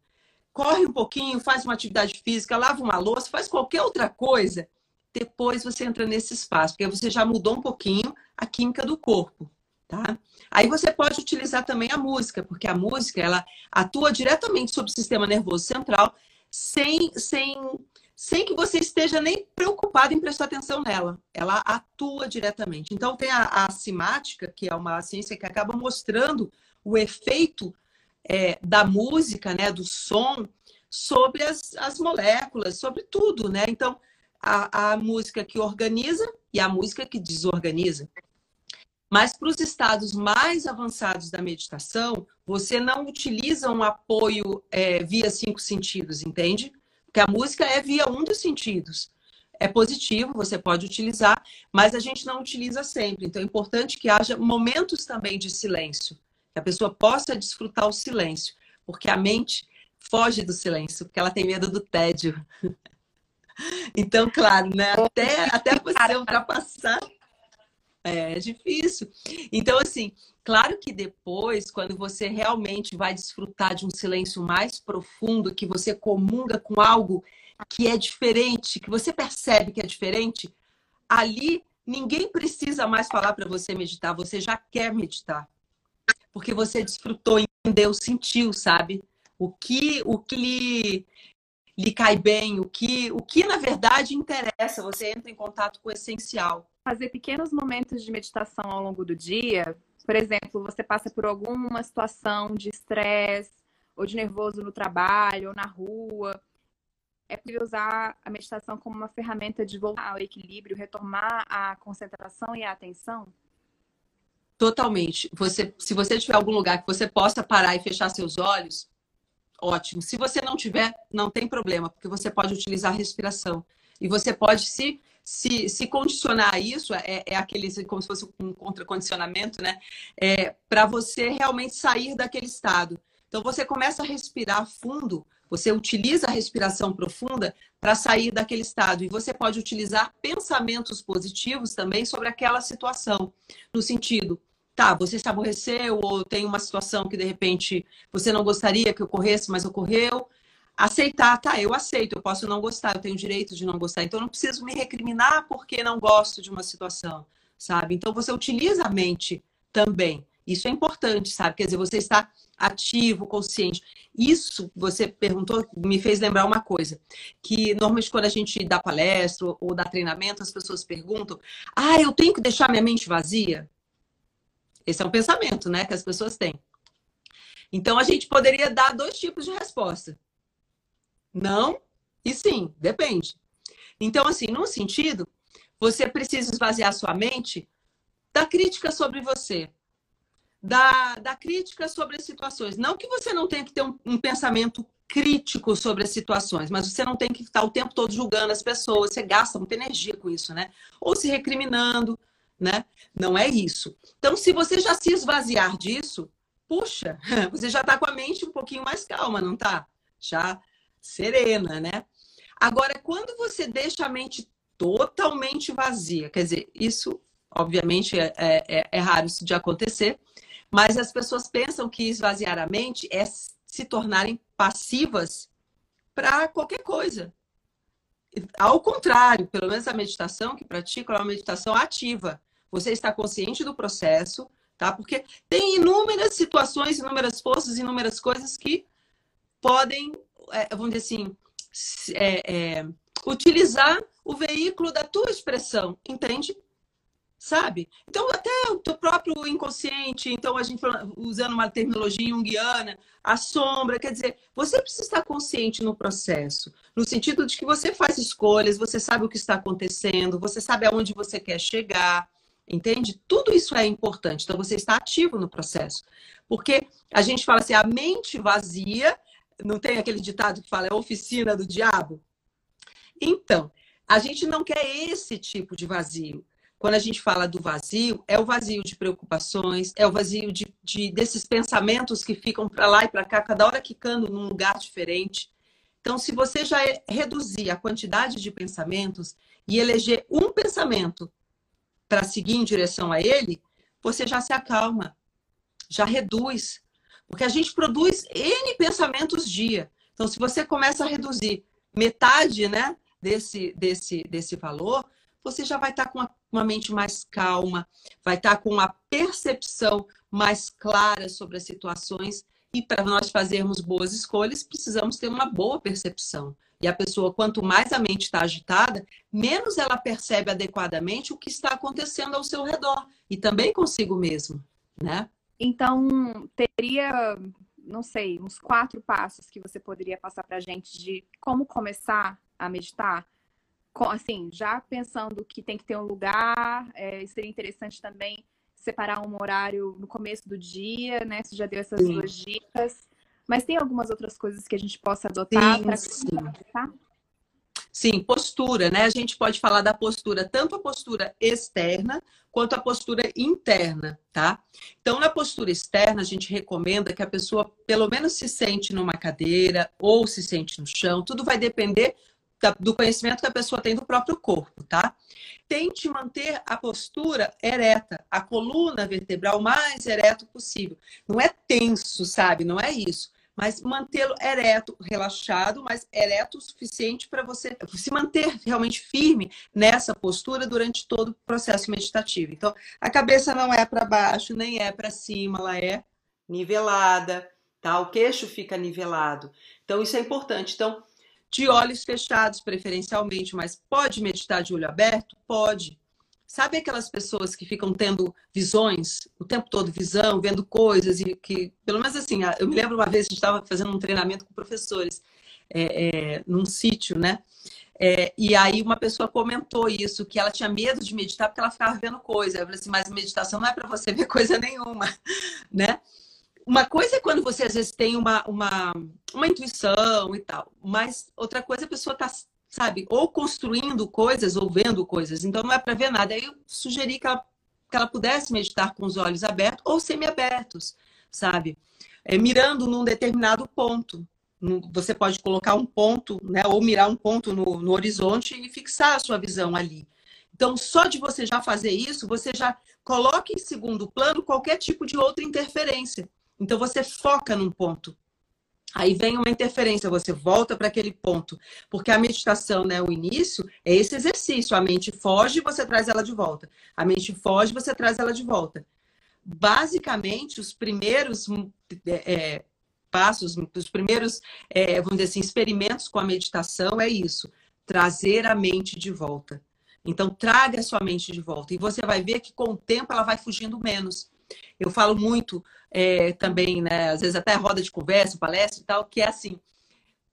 [SPEAKER 3] Corre um pouquinho, faz uma atividade física, lava uma louça, faz qualquer outra coisa. Depois você entra nesse espaço, porque você já mudou um pouquinho a química do corpo. Tá? Aí você pode utilizar também a música, porque a música ela atua diretamente sobre o sistema nervoso central, sem, sem, sem que você esteja nem preocupado em prestar atenção nela. Ela atua diretamente. Então tem a, a simática, que é uma ciência que acaba mostrando o efeito é, da música, né, do som, sobre as, as moléculas, sobre tudo, né? Então, a, a música que organiza e a música que desorganiza. Mas para os estados mais avançados da meditação, você não utiliza um apoio é, via cinco sentidos, entende? Porque a música é via um dos sentidos. É positivo, você pode utilizar, mas a gente não utiliza sempre. Então é importante que haja momentos também de silêncio, que a pessoa possa desfrutar o silêncio, porque a mente foge do silêncio, porque ela tem medo do tédio. Então, claro, né? Até, até você ultrapassar é difícil. Então, assim, claro que depois, quando você realmente vai desfrutar de um silêncio mais profundo, que você comunga com algo que é diferente, que você percebe que é diferente, ali ninguém precisa mais falar para você meditar, você já quer meditar. Porque você desfrutou, entendeu, sentiu, sabe? O que, o que lhe, lhe cai bem, o que, o que na verdade interessa, você entra em contato com o essencial
[SPEAKER 2] fazer pequenos momentos de meditação ao longo do dia. Por exemplo, você passa por alguma situação de estresse ou de nervoso no trabalho ou na rua. É possível usar a meditação como uma ferramenta de voltar ao equilíbrio, retomar a concentração e a atenção?
[SPEAKER 3] Totalmente. Você, se você tiver algum lugar que você possa parar e fechar seus olhos, ótimo. Se você não tiver, não tem problema, porque você pode utilizar a respiração. E você pode se se, se condicionar isso, é, é aquele, como se fosse um contracondicionamento, né? É, para você realmente sair daquele estado. Então, você começa a respirar fundo, você utiliza a respiração profunda para sair daquele estado. E você pode utilizar pensamentos positivos também sobre aquela situação, no sentido, tá, você se aborreceu ou tem uma situação que de repente você não gostaria que ocorresse, mas ocorreu aceitar, tá, eu aceito, eu posso não gostar, eu tenho direito de não gostar, então eu não preciso me recriminar porque não gosto de uma situação, sabe? Então você utiliza a mente também. Isso é importante, sabe? Quer dizer, você está ativo, consciente. Isso, você perguntou, me fez lembrar uma coisa, que normalmente quando a gente dá palestra ou dá treinamento, as pessoas perguntam: "Ah, eu tenho que deixar minha mente vazia?" Esse é um pensamento, né, que as pessoas têm. Então a gente poderia dar dois tipos de resposta. Não e sim, depende. Então, assim, num sentido, você precisa esvaziar sua mente da crítica sobre você, da, da crítica sobre as situações. Não que você não tenha que ter um, um pensamento crítico sobre as situações, mas você não tem que estar o tempo todo julgando as pessoas, você gasta muita energia com isso, né? Ou se recriminando, né? Não é isso. Então, se você já se esvaziar disso, puxa, você já está com a mente um pouquinho mais calma, não tá? Já serena, né? Agora, quando você deixa a mente totalmente vazia, quer dizer, isso obviamente é, é, é raro isso de acontecer, mas as pessoas pensam que esvaziar a mente é se tornarem passivas para qualquer coisa. Ao contrário, pelo menos a meditação que pratico é uma meditação ativa. Você está consciente do processo, tá? Porque tem inúmeras situações, inúmeras forças, inúmeras coisas que podem é, vamos dizer assim, é, é, utilizar o veículo da tua expressão, entende? sabe? Então, até o teu próprio inconsciente, então a gente usando uma terminologia junguiana, a sombra, quer dizer, você precisa estar consciente no processo, no sentido de que você faz escolhas, você sabe o que está acontecendo, você sabe aonde você quer chegar, entende? Tudo isso é importante, então você está ativo no processo. Porque a gente fala assim, a mente vazia, não tem aquele ditado que fala é oficina do diabo? Então, a gente não quer esse tipo de vazio. Quando a gente fala do vazio, é o vazio de preocupações, é o vazio de, de desses pensamentos que ficam para lá e para cá, cada hora quicando num lugar diferente. Então, se você já reduzir a quantidade de pensamentos e eleger um pensamento para seguir em direção a ele, você já se acalma, já reduz. Porque a gente produz N pensamentos dia. Então, se você começa a reduzir metade né, desse, desse, desse valor, você já vai estar com uma mente mais calma, vai estar com uma percepção mais clara sobre as situações. E para nós fazermos boas escolhas, precisamos ter uma boa percepção. E a pessoa, quanto mais a mente está agitada, menos ela percebe adequadamente o que está acontecendo ao seu redor e também consigo mesmo, né?
[SPEAKER 2] Então, teria, não sei, uns quatro passos que você poderia passar para a gente de como começar a meditar? assim, já pensando que tem que ter um lugar, é, seria interessante também separar um horário no começo do dia, né? Você já deu essas sim. duas dicas. Mas tem algumas outras coisas que a gente possa adotar para
[SPEAKER 3] tá? Sim, postura, né? A gente pode falar da postura, tanto a postura externa quanto a postura interna, tá? Então, na postura externa, a gente recomenda que a pessoa pelo menos se sente numa cadeira ou se sente no chão, tudo vai depender do conhecimento que a pessoa tem do próprio corpo, tá? Tente manter a postura ereta, a coluna vertebral mais ereto possível. Não é tenso, sabe? Não é isso. Mas mantê-lo ereto, relaxado, mas ereto o suficiente para você se manter realmente firme nessa postura durante todo o processo meditativo. Então, a cabeça não é para baixo, nem é para cima, ela é nivelada, tá? O queixo fica nivelado. Então, isso é importante. Então, de olhos fechados, preferencialmente, mas pode meditar de olho aberto? Pode. Sabe aquelas pessoas que ficam tendo visões o tempo todo, visão, vendo coisas e que, pelo menos assim, eu me lembro uma vez que estava fazendo um treinamento com professores é, é, num sítio, né? É, e aí uma pessoa comentou isso, que ela tinha medo de meditar porque ela ficava vendo coisa. Eu falei assim, mas meditação não é para você ver coisa nenhuma, né? Uma coisa é quando você às vezes tem uma, uma, uma intuição e tal, mas outra coisa é a pessoa tá, sabe, ou construindo coisas ou vendo coisas, então não é para ver nada. Aí eu sugeri que ela, que ela pudesse meditar com os olhos abertos ou semi-abertos, sabe? É, mirando num determinado ponto. Você pode colocar um ponto, né, ou mirar um ponto no, no horizonte e fixar a sua visão ali. Então, só de você já fazer isso, você já coloca em segundo plano qualquer tipo de outra interferência. Então você foca num ponto. Aí vem uma interferência, você volta para aquele ponto. Porque a meditação, né, o início, é esse exercício. A mente foge, você traz ela de volta. A mente foge, você traz ela de volta. Basicamente, os primeiros é, é passos, os primeiros, é, vamos dizer assim, experimentos com a meditação é isso: trazer a mente de volta. Então, traga a sua mente de volta. E você vai ver que com o tempo ela vai fugindo menos. Eu falo muito é, também, né, às vezes até roda de conversa, palestra e tal, que é assim: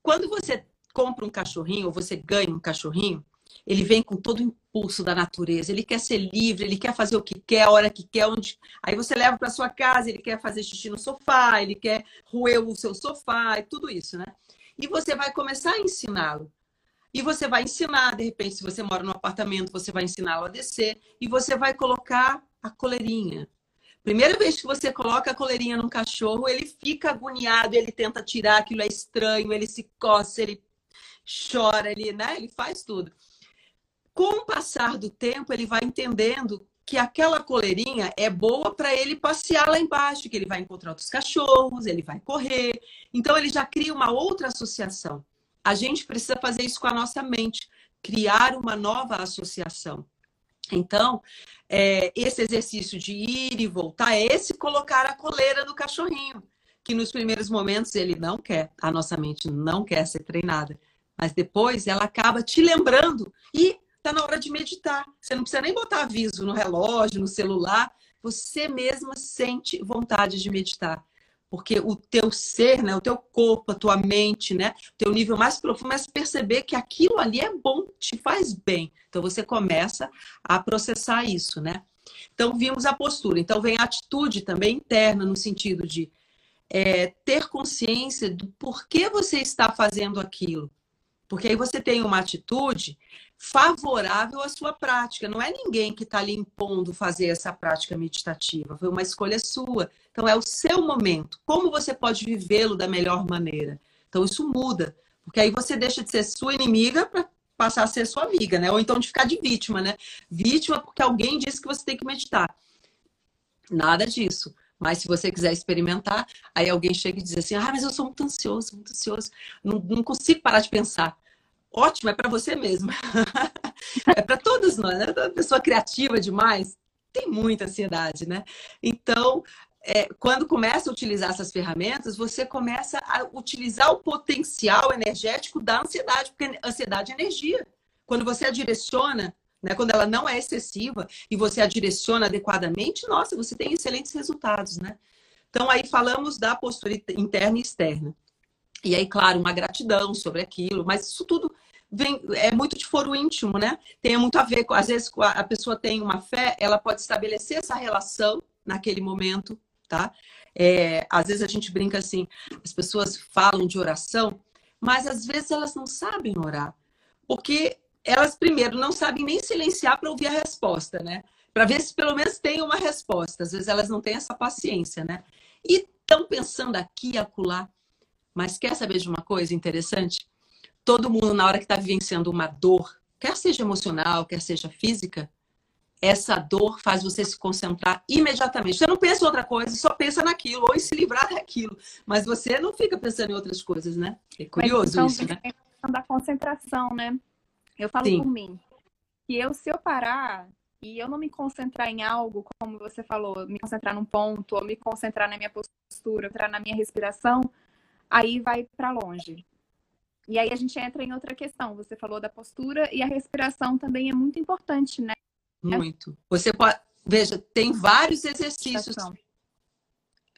[SPEAKER 3] quando você compra um cachorrinho ou você ganha um cachorrinho, ele vem com todo o impulso da natureza, ele quer ser livre, ele quer fazer o que quer, a hora que quer, onde. Aí você leva para sua casa, ele quer fazer xixi no sofá, ele quer roer o seu sofá e tudo isso, né? E você vai começar a ensiná-lo. E você vai ensinar, de repente, se você mora num apartamento, você vai ensiná-lo a descer e você vai colocar a coleirinha. Primeira vez que você coloca a coleirinha num cachorro, ele fica agoniado, ele tenta tirar, aquilo é estranho, ele se coça, ele chora, ele, né? ele faz tudo. Com o passar do tempo, ele vai entendendo que aquela coleirinha é boa para ele passear lá embaixo, que ele vai encontrar outros cachorros, ele vai correr. Então ele já cria uma outra associação. A gente precisa fazer isso com a nossa mente, criar uma nova associação. Então, é, esse exercício de ir e voltar é esse colocar a coleira no cachorrinho, que nos primeiros momentos ele não quer, a nossa mente não quer ser treinada, mas depois ela acaba te lembrando e está na hora de meditar. Você não precisa nem botar aviso no relógio, no celular. Você mesma sente vontade de meditar. Porque o teu ser, né, o teu corpo, a tua mente, né, o teu nível mais profundo é perceber que aquilo ali é bom, te faz bem. Então você começa a processar isso, né? Então vimos a postura. Então vem a atitude também interna no sentido de é, ter consciência do porquê você está fazendo aquilo. Porque aí você tem uma atitude favorável à sua prática. Não é ninguém que está lhe impondo fazer essa prática meditativa. Foi uma escolha sua. Então é o seu momento. Como você pode vivê-lo da melhor maneira? Então isso muda. Porque aí você deixa de ser sua inimiga para passar a ser sua amiga, né? Ou então de ficar de vítima, né? Vítima porque alguém disse que você tem que meditar. Nada disso. Mas se você quiser experimentar, aí alguém chega e diz assim: ah, mas eu sou muito ansioso, muito ansioso, não, não consigo parar de pensar. Ótimo, é para você mesmo. é para todos nós, né? Toda pessoa criativa demais tem muita ansiedade, né? Então, é, quando começa a utilizar essas ferramentas, você começa a utilizar o potencial energético da ansiedade, porque ansiedade é energia. Quando você a direciona né? Quando ela não é excessiva e você a direciona adequadamente, nossa, você tem excelentes resultados, né? Então aí falamos da postura interna e externa. E aí, claro, uma gratidão sobre aquilo, mas isso tudo vem, é muito de foro íntimo, né? Tem muito a ver com, às vezes, a pessoa tem uma fé, ela pode estabelecer essa relação naquele momento, tá? É, às vezes a gente brinca assim, as pessoas falam de oração, mas às vezes elas não sabem orar. Porque elas primeiro não sabem nem silenciar para ouvir a resposta, né? Para ver se pelo menos tem uma resposta. Às vezes elas não têm essa paciência, né? E estão pensando aqui acolá. Mas quer saber de uma coisa interessante? Todo mundo, na hora que está vivenciando uma dor, quer seja emocional, quer seja física, essa dor faz você se concentrar imediatamente. Você não pensa em outra coisa, só pensa naquilo, ou em se livrar daquilo. Mas você não fica pensando em outras coisas, né? É curioso Mas, então, isso, né?
[SPEAKER 2] da concentração, né? Eu falo Sim. por mim. Que eu, se eu parar e eu não me concentrar em algo, como você falou, me concentrar num ponto, ou me concentrar na minha postura, entrar na minha respiração, aí vai para longe. E aí a gente entra em outra questão. Você falou da postura e a respiração também é muito importante, né?
[SPEAKER 3] Muito. Você pode. Veja, tem vários exercícios.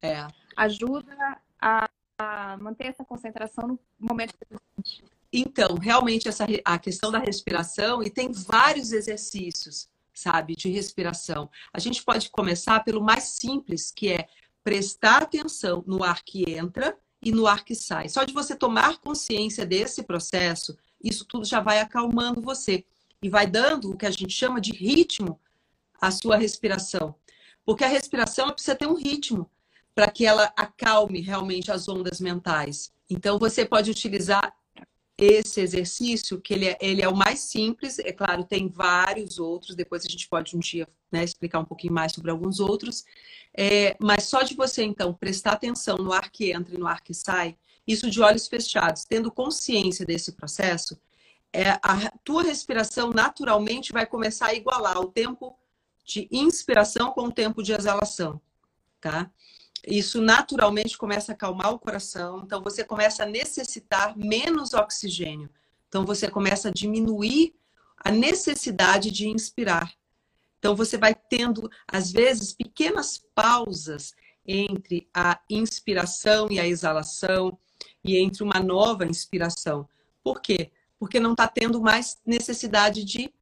[SPEAKER 2] É. Ajuda a, a manter essa concentração no momento presente.
[SPEAKER 3] Então, realmente, essa, a questão da respiração, e tem vários exercícios, sabe, de respiração. A gente pode começar pelo mais simples, que é prestar atenção no ar que entra e no ar que sai. Só de você tomar consciência desse processo, isso tudo já vai acalmando você e vai dando o que a gente chama de ritmo à sua respiração. Porque a respiração precisa ter um ritmo para que ela acalme realmente as ondas mentais. Então, você pode utilizar esse exercício, que ele é, ele é o mais simples, é claro, tem vários outros, depois a gente pode um dia né, explicar um pouquinho mais sobre alguns outros, é, mas só de você, então, prestar atenção no ar que entra e no ar que sai, isso de olhos fechados, tendo consciência desse processo, é, a tua respiração naturalmente vai começar a igualar o tempo de inspiração com o tempo de exalação, tá? isso naturalmente começa a acalmar o coração, então você começa a necessitar menos oxigênio. Então você começa a diminuir a necessidade de inspirar. Então você vai tendo às vezes pequenas pausas entre a inspiração e a exalação e entre uma nova inspiração. Por quê? Porque não está tendo mais necessidade de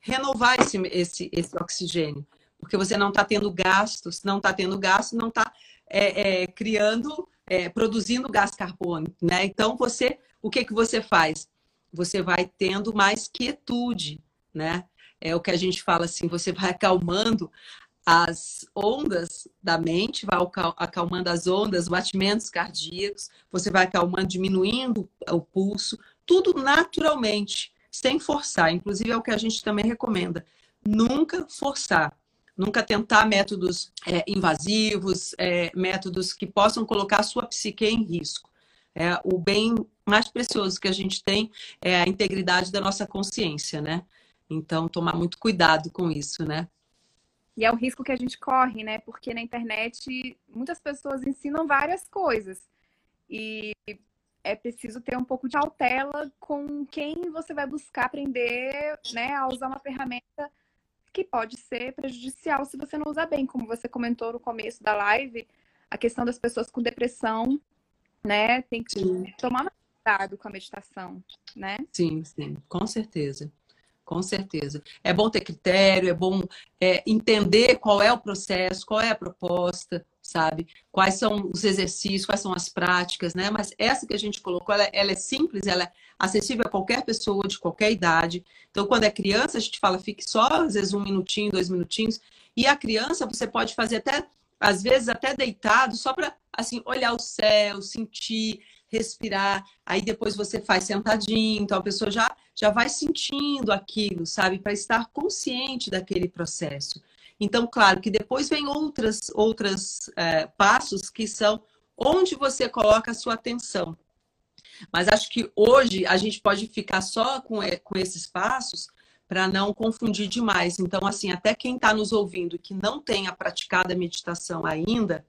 [SPEAKER 3] renovar esse, esse, esse oxigênio. Porque você não está tendo gastos, não está tendo gasto, não está é, é, criando, é, produzindo gás carbônico, né? Então você, o que que você faz? Você vai tendo mais quietude, né? É o que a gente fala assim, você vai acalmando as ondas da mente, vai acalmando as ondas, batimentos cardíacos, você vai acalmando, diminuindo o pulso, tudo naturalmente, sem forçar. Inclusive é o que a gente também recomenda. Nunca forçar. Nunca tentar métodos é, invasivos, é, métodos que possam colocar a sua psique em risco. É, o bem mais precioso que a gente tem é a integridade da nossa consciência, né? Então, tomar muito cuidado com isso, né?
[SPEAKER 2] E é o risco que a gente corre, né? Porque na internet muitas pessoas ensinam várias coisas. E é preciso ter um pouco de cautela com quem você vai buscar aprender né, a usar uma ferramenta que pode ser prejudicial se você não usar bem, como você comentou no começo da live, a questão das pessoas com depressão, né? Tem que sim. tomar cuidado com a meditação, né?
[SPEAKER 3] Sim, sim, com certeza. Com certeza. É bom ter critério, é bom é, entender qual é o processo, qual é a proposta, sabe? Quais são os exercícios, quais são as práticas, né? Mas essa que a gente colocou, ela, ela, é simples, ela é acessível a qualquer pessoa de qualquer idade. Então, quando é criança, a gente fala, fique só, às vezes, um minutinho, dois minutinhos. E a criança, você pode fazer até, às vezes, até deitado, só para, assim, olhar o céu, sentir, respirar. Aí depois você faz sentadinho, então a pessoa já, já vai sentindo aquilo, sabe? Para estar consciente daquele processo. Então, claro que depois vem outras, outras é, passos que são onde você coloca a sua atenção. Mas acho que hoje a gente pode ficar só com, com esses passos para não confundir demais. Então, assim, até quem está nos ouvindo que não tenha praticado a meditação ainda,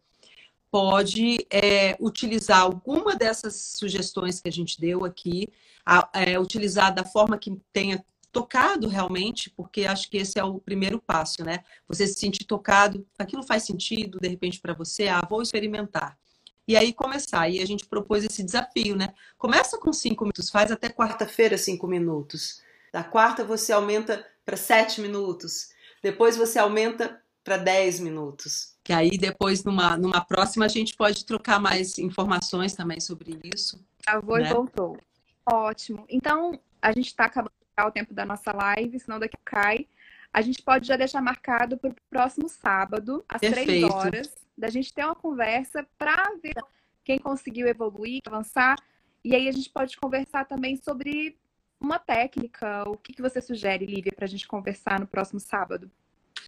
[SPEAKER 3] pode é, utilizar alguma dessas sugestões que a gente deu aqui, a, é, utilizar da forma que tenha tocado realmente, porque acho que esse é o primeiro passo, né? Você se sentir tocado, aquilo faz sentido de repente para você, ah, vou experimentar. E aí começar. E a gente propôs esse desafio, né? Começa com cinco minutos, faz até quarta-feira cinco minutos. Da quarta você aumenta para sete minutos. Depois você aumenta para dez minutos. Que aí depois, numa, numa próxima, a gente pode trocar mais informações também sobre isso.
[SPEAKER 2] A voz né? voltou. Ótimo. Então, a gente está acabando o tempo da nossa live, senão daqui cai. A gente pode já deixar marcado para o próximo sábado, às três horas, da gente ter uma conversa para ver quem conseguiu evoluir, avançar. E aí a gente pode conversar também sobre uma técnica. O que, que você sugere, Lívia, para a gente conversar no próximo sábado?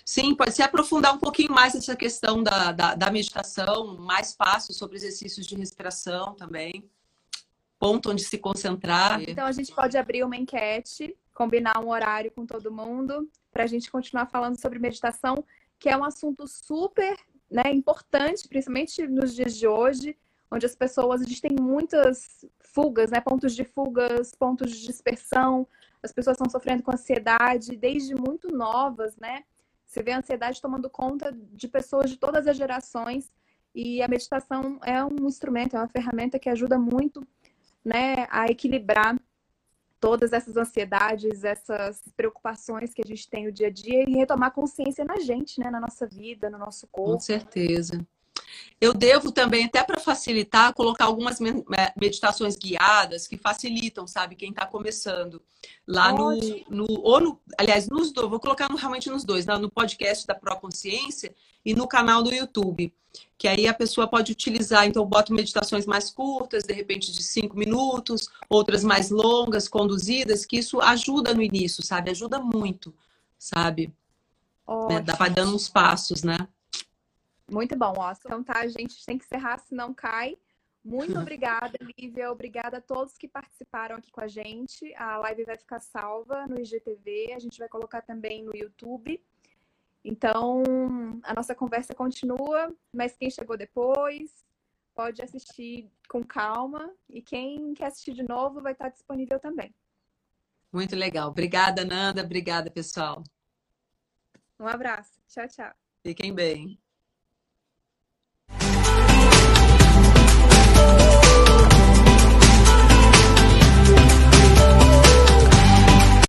[SPEAKER 3] Sim, pode se aprofundar um pouquinho mais nessa questão da, da, da meditação, mais passos sobre exercícios de respiração também ponto onde se concentrar.
[SPEAKER 2] Então a gente pode abrir uma enquete, combinar um horário com todo mundo, para a gente continuar falando sobre meditação, que é um assunto super né, importante, principalmente nos dias de hoje, onde as pessoas, a gente tem muitas fugas, né, pontos de fugas, pontos de dispersão, as pessoas estão sofrendo com ansiedade desde muito novas, né? Você vê a ansiedade tomando conta de pessoas de todas as gerações e a meditação é um instrumento, é uma ferramenta que ajuda muito né, a equilibrar todas essas ansiedades, essas preocupações que a gente tem no dia a dia e retomar consciência na gente, né, na nossa vida, no nosso corpo.
[SPEAKER 3] Com certeza. Eu devo também, até para facilitar, colocar algumas meditações guiadas que facilitam, sabe, quem está começando. Lá no, no, ou no, aliás, nos dois, vou colocar no, realmente nos dois, no podcast da Pro Consciência e no canal do YouTube. Que aí a pessoa pode utilizar, então eu boto meditações mais curtas, de repente de cinco minutos, outras mais longas, conduzidas, que isso ajuda no início, sabe? Ajuda muito, sabe? Né? Dá para dando uns passos, né?
[SPEAKER 2] Muito bom, ó. Então tá, a gente tem que encerrar, senão cai. Muito obrigada, Lívia. Obrigada a todos que participaram aqui com a gente. A live vai ficar salva no IGTV, a gente vai colocar também no YouTube. Então, a nossa conversa continua, mas quem chegou depois pode assistir com calma e quem quer assistir de novo vai estar disponível também.
[SPEAKER 3] Muito legal. Obrigada, Nanda. Obrigada, pessoal.
[SPEAKER 2] Um abraço. Tchau, tchau.
[SPEAKER 3] Fiquem bem.